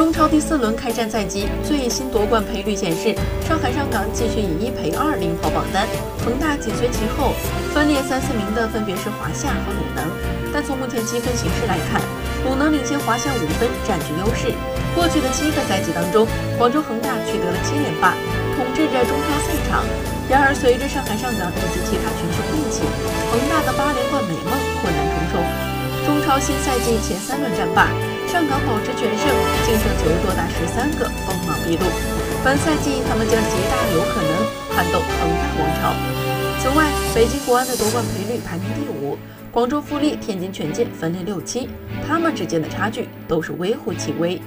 中超第四轮开战在即，最新夺冠赔率显示，上海上港继续以一赔二领跑榜单，恒大紧随其后，分列三四名的分别是华夏和鲁能。但从目前积分形势来看，鲁能领先华夏五分，占据优势。过去的七个赛季当中，广州恒大取得了七连霸，统治着中超赛场。然而，随着上海上港以及其他群雄并起，恒大的八连冠美梦困难重重。中超新赛季前三轮战罢，上港保持全胜，净胜球多达十三个，锋芒毕露。本赛季他们将极大有可能撼动恒大王朝。此外，北京国安的夺冠赔率排名第五。广州富力、天津权健分列六七，他们之间的差距都是微乎其微。